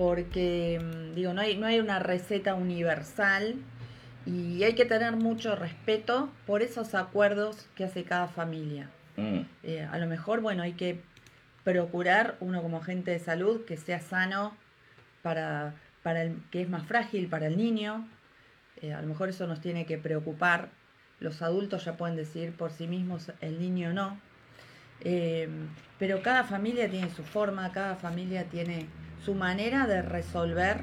porque, mm, digo, no hay, no hay una receta universal y hay que tener mucho respeto por esos acuerdos que hace cada familia. Mm. Eh, a lo mejor, bueno, hay que procurar, uno como agente de salud, que sea sano para, para el que es más frágil, para el niño. Eh, a lo mejor eso nos tiene que preocupar. Los adultos ya pueden decir por sí mismos, el niño no. Eh, pero cada familia tiene su forma, cada familia tiene su manera de resolver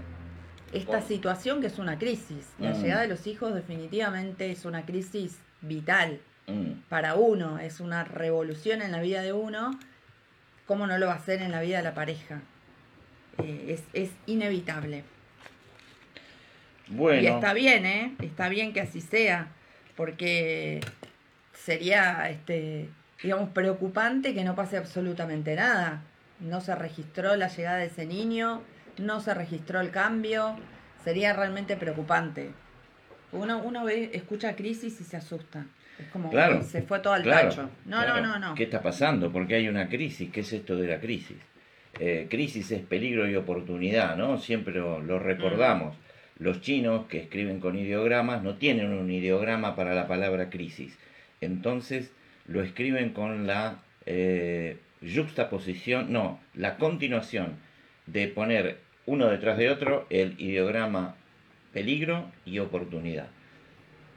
esta situación que es una crisis. La Mm. llegada de los hijos definitivamente es una crisis vital Mm. para uno, es una revolución en la vida de uno, ¿cómo no lo va a hacer en la vida de la pareja? Eh, es, es inevitable. Bueno, Y está bien, ¿eh? Está bien que así sea, porque sería, este, digamos, preocupante que no pase absolutamente nada. No se registró la llegada de ese niño, no se registró el cambio, sería realmente preocupante. Uno, uno ve, escucha crisis y se asusta. Es como, Claro, "Uy, se fue todo al claro, tacho. No, claro. no, no, no. ¿Qué está pasando? Porque hay una crisis. ¿Qué es esto de la crisis? Eh, crisis es peligro y oportunidad, ¿no? Siempre lo, lo recordamos. Los chinos que escriben con ideogramas no tienen un ideograma para la palabra crisis. Entonces lo escriben con la eh, juxtaposición, no, la continuación de poner uno detrás de otro el ideograma peligro y oportunidad.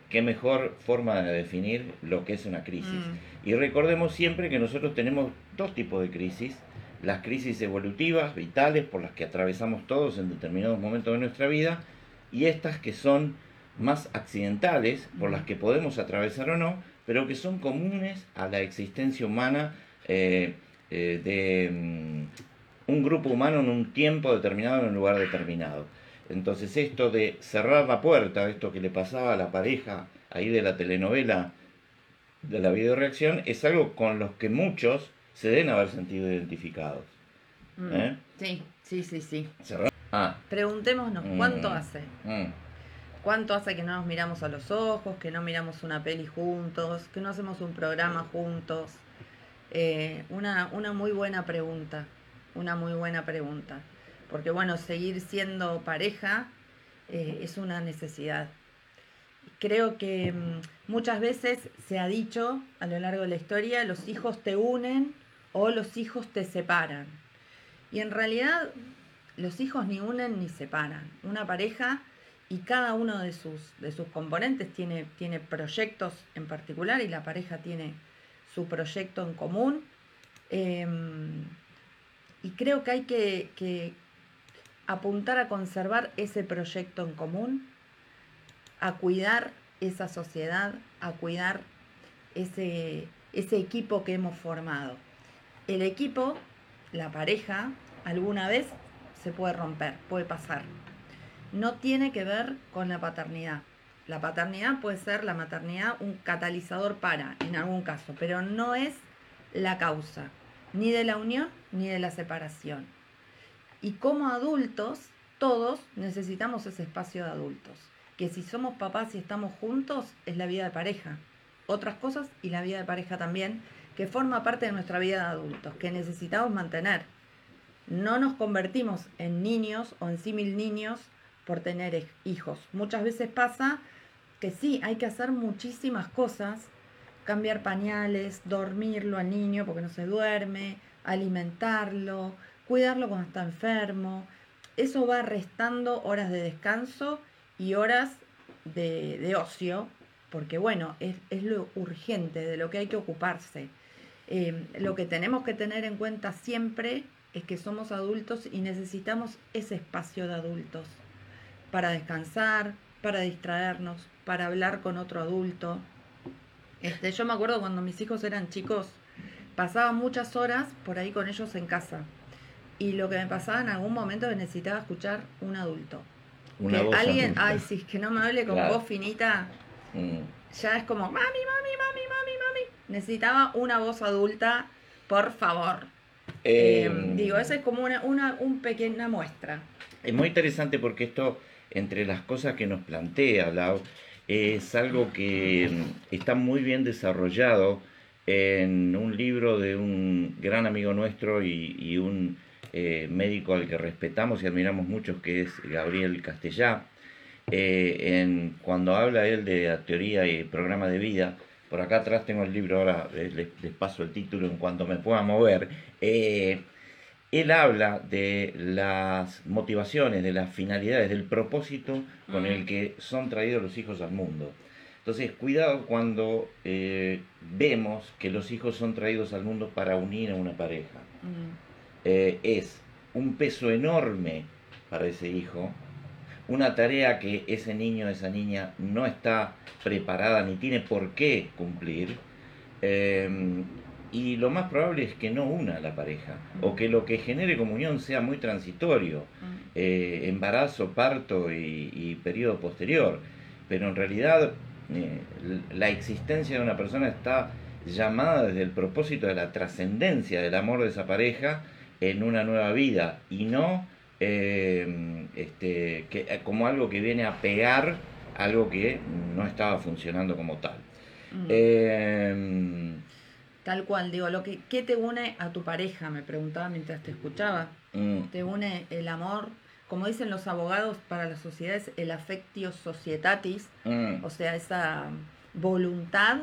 Qué mejor forma de definir lo que es una crisis. Mm. Y recordemos siempre que nosotros tenemos dos tipos de crisis. Las crisis evolutivas, vitales, por las que atravesamos todos en determinados momentos de nuestra vida, y estas que son más accidentales, por las que podemos atravesar o no, pero que son comunes a la existencia humana eh, eh, de mm, un grupo humano en un tiempo determinado, en un lugar determinado. Entonces esto de cerrar la puerta, esto que le pasaba a la pareja ahí de la telenovela de la videoreacción, es algo con los que muchos se deben haber sentido identificados. Mm. ¿Eh? Sí, sí, sí, sí. Cerrar- Ah, Preguntémonos, ¿cuánto Mm. hace? mm, ¿Cuánto hace que no nos miramos a los ojos, que no miramos una peli juntos, que no hacemos un programa juntos? Eh, una, una muy buena pregunta, una muy buena pregunta. Porque bueno, seguir siendo pareja eh, es una necesidad. Creo que mm, muchas veces se ha dicho a lo largo de la historia, los hijos te unen o los hijos te separan. Y en realidad los hijos ni unen ni separan. Una pareja y cada uno de sus, de sus componentes tiene, tiene proyectos en particular y la pareja tiene su proyecto en común. Eh, y creo que hay que, apuntar a conservar ese proyecto en común, a cuidar esa sociedad, a cuidar ese equipo que hemos formado. El equipo, la pareja, alguna vez se puede romper, puede pasar. No tiene que ver con la paternidad. La paternidad puede ser la maternidad un catalizador para, en algún caso, pero no es la causa, ni de la unión ni de la separación. Y como adultos, todos necesitamos ese espacio de adultos. Que si somos papás y estamos juntos, es la vida de pareja. Otras cosas y la vida de pareja también, que forma parte de nuestra vida de adultos, que necesitamos mantener. No nos convertimos en niños o en símil niños por tener hij- hijos. Muchas veces pasa que sí, hay que hacer muchísimas cosas, cambiar pañales, dormirlo al niño porque no se duerme, alimentarlo, cuidarlo cuando está enfermo. Eso va restando horas de descanso y horas de, de ocio, porque bueno, es, es lo urgente, de lo que hay que ocuparse. Eh, lo que tenemos que tener en cuenta siempre es que somos adultos y necesitamos ese espacio de adultos para descansar, para distraernos, para hablar con otro adulto. Este, yo me acuerdo cuando mis hijos eran chicos, pasaba muchas horas por ahí con ellos en casa. Y lo que me pasaba en algún momento es que necesitaba escuchar un adulto. una que voz alguien, adulta. ay, sí, que no me hable con Claro. voz finita, Mm, ya es como, mami, mami, mami, mami, mami. Necesitaba una voz adulta, por favor. eh, Eh, digo, esa es como una, una un pequeña muestra. Es muy interesante porque esto, entre las cosas que nos plantea Lau, es algo que mm, está muy bien desarrollado en un libro de un gran amigo nuestro y, un eh, médico al que respetamos y admiramos mucho, que es Gabriel Castellá, eh, en, cuando habla él de la teoría y programa de vida, por acá atrás tengo el libro, ahora les, paso el título en cuanto me pueda mover. Eh, él habla de las motivaciones, de las finalidades, del propósito con el que son traídos los hijos al mundo. Entonces, cuidado cuando eh, vemos que los hijos son traídos al mundo para unir a una pareja. es un peso enorme para ese hijo, una tarea que ese niño, esa niña no está preparada ni tiene por qué cumplir. Em, y lo más probable es que no una la pareja, o que lo que genere comunión sea muy transitorio, eh, embarazo, parto y, periodo posterior. Pero en realidad eh, la existencia de una persona está llamada desde el propósito de la trascendencia del amor de esa pareja en una nueva vida y no eh, este, que, eh, como algo que viene a pegar algo que no estaba funcionando como tal. Mm. Eh, tal cual, digo, lo que, ¿qué te une a tu pareja? Me preguntaba mientras te escuchaba. Mm. Te une el amor, como dicen los abogados para las sociedades, el affectio societatis, mm. o sea, esa voluntad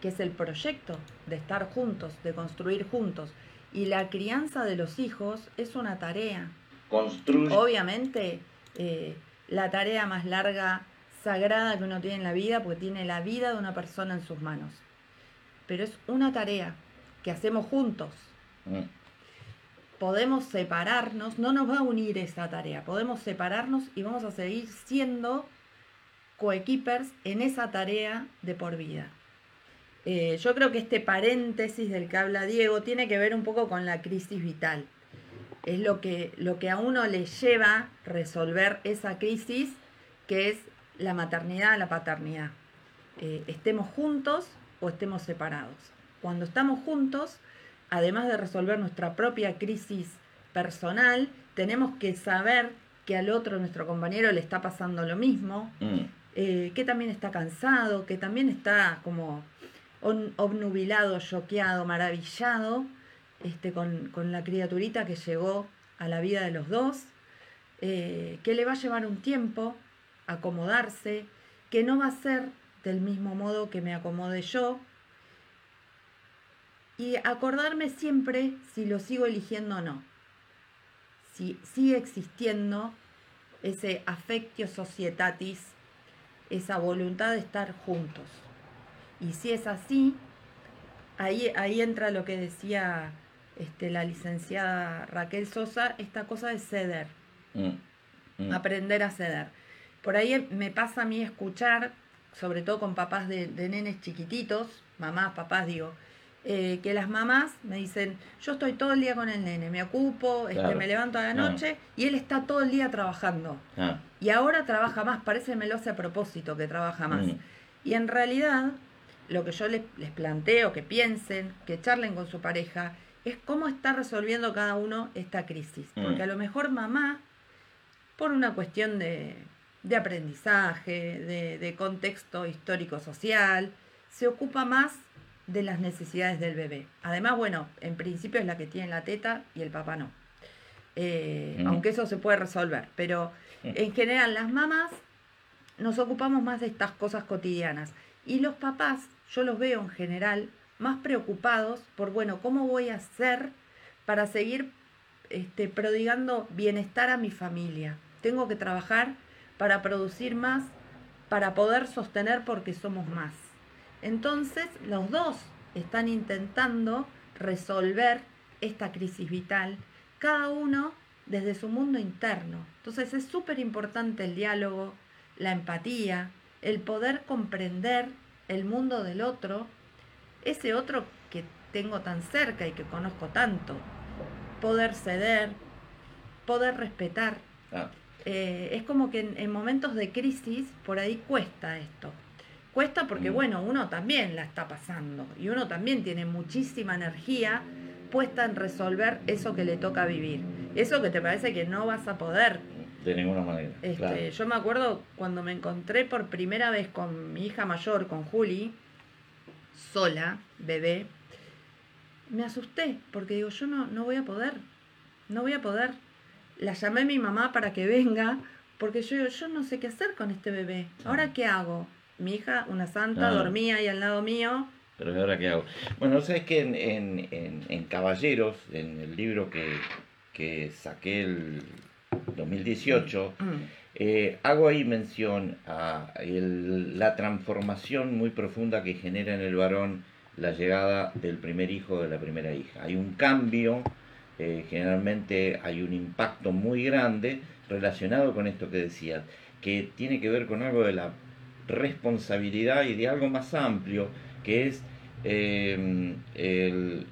que es el proyecto de estar juntos, de construir juntos. Y la crianza de los hijos es una tarea, Obviamente, eh, la tarea más larga, sagrada que uno tiene en la vida, porque tiene la vida de una persona en sus manos. Pero es una tarea que hacemos juntos. Mm. Podemos separarnos, no nos va a unir esa tarea, podemos separarnos y vamos a seguir siendo coequippers en esa tarea de por vida. Eh, yo creo que este paréntesis del que habla Diego tiene que ver un poco con la crisis vital es lo que, lo que a uno le lleva resolver esa crisis que es la maternidad, la paternidad. Eh, estemos juntos o estemos separados. Cuando estamos juntos, además de resolver nuestra propia crisis personal, tenemos que saber que al otro, nuestro compañero, le está pasando lo mismo, mm. eh, que también está cansado, que también está como obnubilado, choqueado, maravillado este, con, la criaturita que llegó a la vida de los dos, eh, que le va a llevar un tiempo acomodarse, que no va a ser del mismo modo que me acomode yo, y acordarme siempre si lo sigo eligiendo o no, si sigue existiendo ese affectio societatis, esa voluntad de estar juntos. Y si es así, ahí, ahí entra lo que decía este, la licenciada Raquel Sosa, esta cosa de ceder, mm, mm. aprender a ceder. Por ahí me pasa a mí escuchar, sobre todo con papás de, nenes chiquititos, mamás, papás digo, eh, que las mamás me dicen, yo estoy todo el día con el nene, me ocupo, este, me levanto a la noche y él está todo el día trabajando. Ah. Y ahora trabaja más, parece me lo hace a propósito que trabaja más. Mm. Y en realidad, lo que yo les, les planteo, que piensen, que charlen con su pareja, es cómo está resolviendo cada uno esta crisis. Mm. Porque a lo mejor mamá, por una cuestión de, aprendizaje, de, contexto histórico-social, se ocupa más de las necesidades del bebé. Además, bueno, en principio es la que tiene la teta y el papá no. Eh, mm. Aunque eso se puede resolver. Pero mm. en general las mamás nos ocupamos más de estas cosas cotidianas. Y los papás, yo los veo en general, más preocupados por, bueno, ¿cómo voy a hacer para seguir este, prodigando bienestar a mi familia? Tengo que trabajar para producir más, para poder sostener porque somos más. Entonces, los dos están intentando resolver esta crisis vital, cada uno desde su mundo interno. Entonces es súper importante el diálogo, la empatía, el poder comprender el mundo del otro ese otro que tengo tan cerca y que conozco tanto. Poder ceder, poder respetar. Ah. Eh, es como que en, momentos de crisis por ahí cuesta esto. Cuesta porque, mm. bueno, uno también la está pasando y uno también tiene muchísima energía puesta en resolver eso que le toca vivir. Eso que te parece que no vas a poder. De ninguna manera. Este, yo me acuerdo cuando me encontré por primera vez con mi hija mayor, con Juli, sola, bebé, me asusté porque digo, yo no, no voy a poder. no voy a poder. La llamé a mi mamá para que venga, porque yo, yo no sé qué hacer con este bebé. ¿Ahora qué hago? Mi hija, una santa, dormía ahí al lado mío. Pero ahora qué hago? Bueno, sabes que en, en, en, Caballeros, en el libro que, que saqué el 2018, mm. eh, hago ahí mención a la transformación muy profunda que genera en el varón la llegada del primer hijo de la primera hija. Hay un cambio, eh, generalmente hay un impacto muy grande relacionado con esto que decías, que tiene que ver con algo de la responsabilidad y de algo más amplio, que es, eh, el,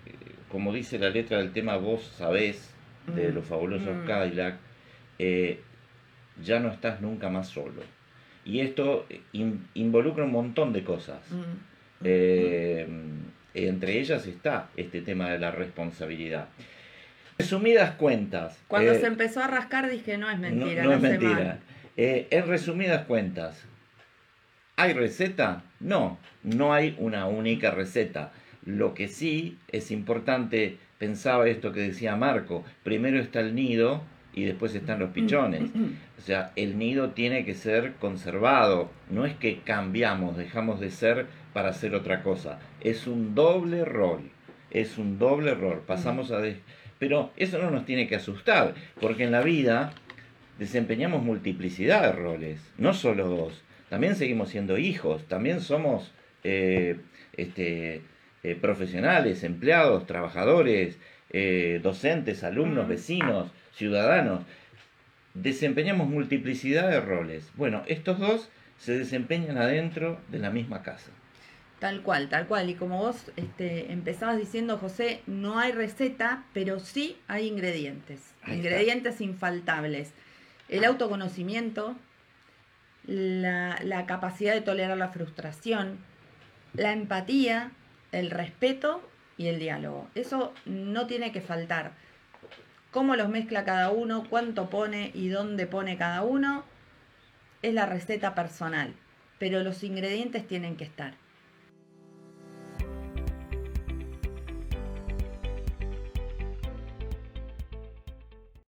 como dice la letra del tema Vos sabés, de mm. los fabulosos mm. Cadillac, eh, ya no estás nunca más solo. Y esto involucra un montón de cosas. Mm. Eh, entre ellas está este tema de la responsabilidad. Resumidas cuentas. Cuando eh, se empezó a rascar dije, no es mentira. No, es mentira. Eh, en resumidas cuentas, ¿hay receta? No, no hay una única receta. Lo que sí es importante, pensaba esto que decía Marco, primero está el nido y después están los pichones. O sea, el nido tiene que ser conservado, no es que cambiamos, dejamos de ser para hacer otra cosa. Es un doble rol, es un doble error. Pasamos a... Pero eso no nos tiene que asustar, porque en la vida desempeñamos multiplicidad de roles, no solo dos. También seguimos siendo hijos, también somos eh, este, eh, profesionales, empleados, trabajadores, eh, docentes, alumnos, vecinos, ciudadanos. Desempeñamos multiplicidad de roles. Bueno, estos dos se desempeñan adentro de la misma casa. Tal cual, tal cual. Y como vos este, empezabas diciendo, José, no hay receta, pero sí hay ingredientes. ingredientes infaltables. El autoconocimiento, la, la capacidad de tolerar la frustración, la empatía, el respeto y el diálogo. Eso no tiene que faltar. Cómo los mezcla cada uno, cuánto pone y dónde pone cada uno, es la receta personal. Pero los ingredientes tienen que estar.